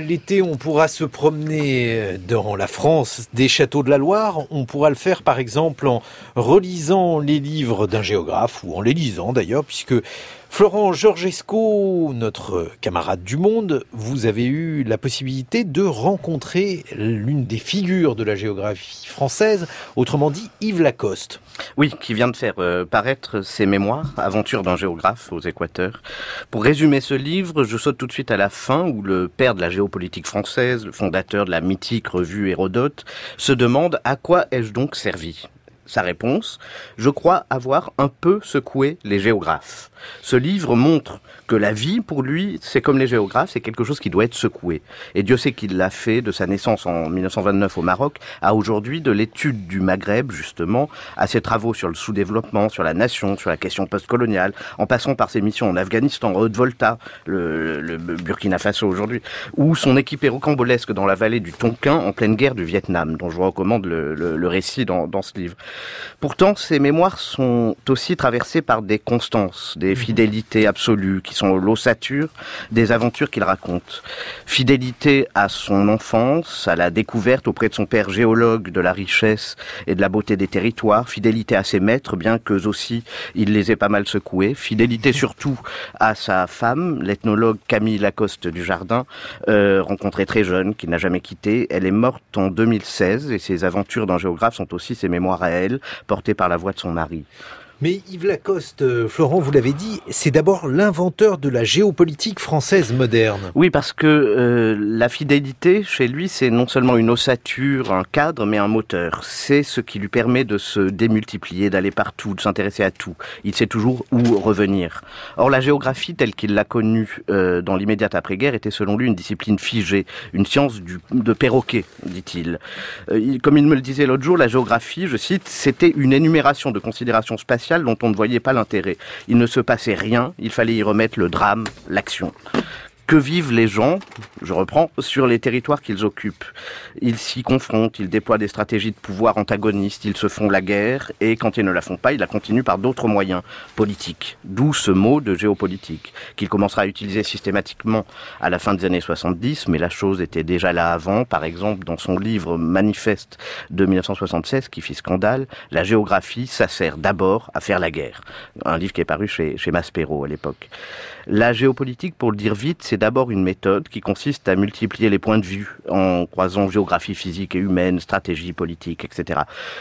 l'été, on pourra se promener dans la France des châteaux de la Loire. On pourra le faire, par exemple, en relisant les livres d'un géographe, ou en les lisant d'ailleurs, puisque Florent Georgesco, notre camarade du Monde, vous avez eu la possibilité de rencontrer l'une des figures de la géographie française, autrement dit Yves Lacoste. Oui, qui vient de faire euh, paraître ses mémoires, Aventure d'un géographe aux Équateurs. Pour résumer ce livre, je saute tout de suite à la fin où le père de la géopolitique française, le fondateur de la mythique revue Hérodote, se demande à quoi ai-je donc servi sa réponse, je crois avoir un peu secoué les géographes. Ce livre montre que la vie, pour lui, c'est comme les géographes, c'est quelque chose qui doit être secoué. Et Dieu sait qu'il l'a fait de sa naissance en 1929 au Maroc à aujourd'hui de l'étude du Maghreb, justement, à ses travaux sur le sous-développement, sur la nation, sur la question postcoloniale, en passant par ses missions en Afghanistan, Haute-Volta, le, Burkina Faso aujourd'hui, ou son équipée rocambolesque dans la vallée du Tonkin en pleine guerre du Vietnam, dont je recommande le, récit dans ce livre. Pourtant, ces mémoires sont aussi traversées par des constances, des fidélités absolues qui sont l'ossature des aventures qu'il raconte. Fidélité à son enfance, à la découverte auprès de son père géologue de la richesse et de la beauté des territoires, fidélité à ses maîtres, bien qu'eux aussi il les ait pas mal secoués, fidélité surtout à sa femme, l'ethnologue Camille Lacoste du Jardin, euh, rencontrée très jeune, qu'il n'a jamais quittée. Elle est morte en 2016 et ses aventures d'un géographe sont aussi ses mémoires à elle, portées par la voix de son mari. Mais Yves Lacoste, euh, Florent, vous l'avez dit, c'est d'abord l'inventeur de la géopolitique française moderne. Oui, parce que euh, la fidélité, chez lui, c'est non seulement une ossature, un cadre, mais un moteur. C'est ce qui lui permet de se démultiplier, d'aller partout, de s'intéresser à tout. Il sait toujours où revenir. Or, la géographie, telle qu'il l'a connue euh, dans l'immédiate après-guerre, était selon lui une discipline figée, une science de perroquet, dit-il. comme il me le disait l'autre jour, la géographie, je cite, c'était une énumération de considérations spatiales dont on ne voyait pas l'intérêt. Il ne se passait rien, il fallait y remettre le drame, l'action que vivent les gens, je reprends, sur les territoires qu'ils occupent. Ils s'y confrontent, ils déploient des stratégies de pouvoir antagonistes, ils se font la guerre, et quand ils ne la font pas, ils la continuent par d'autres moyens politiques. D'où ce mot de géopolitique, qu'il commencera à utiliser systématiquement à la fin des années 70, mais la chose était déjà là avant. Par exemple, dans son livre Manifeste de 1976, qui fit scandale, la géographie, ça sert d'abord à faire la guerre. Un livre qui est paru chez, Maspero à l'époque. La géopolitique, pour le dire vite, c'est d'abord une méthode qui consiste à multiplier les points de vue en croisant géographie physique et humaine, stratégie politique, etc.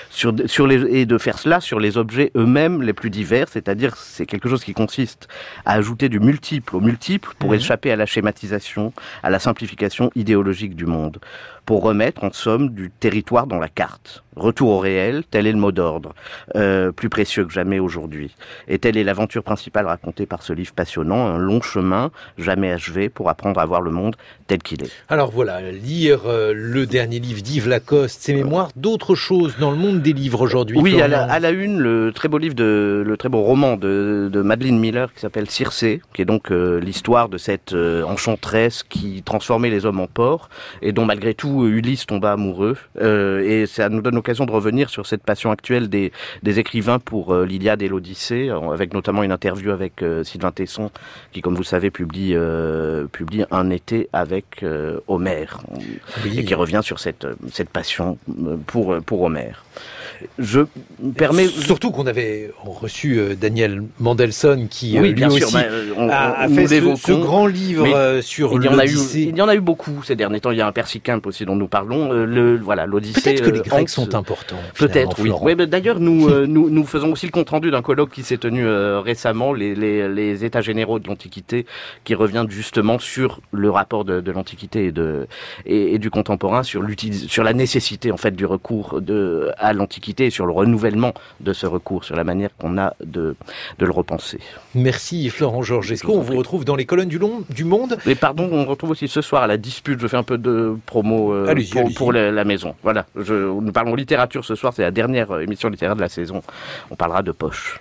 Sur, sur les, et de faire cela sur les objets eux-mêmes les plus divers, c'est-à-dire c'est quelque chose qui consiste à ajouter du multiple au multiple pour mhm. échapper à la schématisation, à la simplification idéologique du monde pour remettre en somme du territoire dans la carte. Retour au réel, tel est le mot d'ordre, euh, plus précieux que jamais aujourd'hui. Et telle est l'aventure principale racontée par ce livre passionnant, un long chemin, jamais achevé, pour apprendre à voir le monde tel qu'il est. Alors voilà, lire euh, le dernier livre d'Yves Lacoste, ses mémoires, d'autres choses dans le monde des livres aujourd'hui. Oui, à la, une, le très beau livre, de, le très beau roman de, de Madeleine Miller qui s'appelle Circé, qui est donc euh, l'histoire de cette enchanteresse qui transformait les hommes en porcs et dont malgré tout Ulysse tomba amoureux. Euh, et ça nous donne l'occasion de revenir sur cette passion actuelle des, des écrivains pour euh, l'Iliade et l'Odyssée, avec notamment une interview avec euh, Sylvain Tesson, qui, comme vous savez, publie, publie Un été avec Homère, et qui revient sur cette, cette passion pour, pour Homère je permets surtout qu'on avait reçu euh, Daniel Mandelson qui euh, lui aussi bah, a, fait ce, grand livre euh, sur l'Odyssée. Il y en a eu beaucoup ces derniers temps. Il y a un Persicamp aussi dont nous parlons. le voilà, l'Odyssée. Peut-être que les Grecs sont importants. Peut-être, oui. oui D'ailleurs, nous, nous nous faisons aussi le compte rendu d'un colloque qui s'est tenu récemment, les, les, les, États généraux de l'Antiquité, qui revient justement sur le rapport de, de l'Antiquité et, de, et, et, du contemporain, sur, sur la nécessité en fait du recours de, à l'Antiquité sur le renouvellement de ce recours, sur la manière qu'on a de, de le repenser. Merci Florent Georgesco. On vous retrouve dans les colonnes du, long, du Monde? Mais pardon, on retrouve aussi ce soir à la dispute. Je fais un peu de promo euh, pour, la, maison. Voilà, je, nous parlons littérature ce soir. C'est la dernière émission littéraire de la saison. On parlera de poche.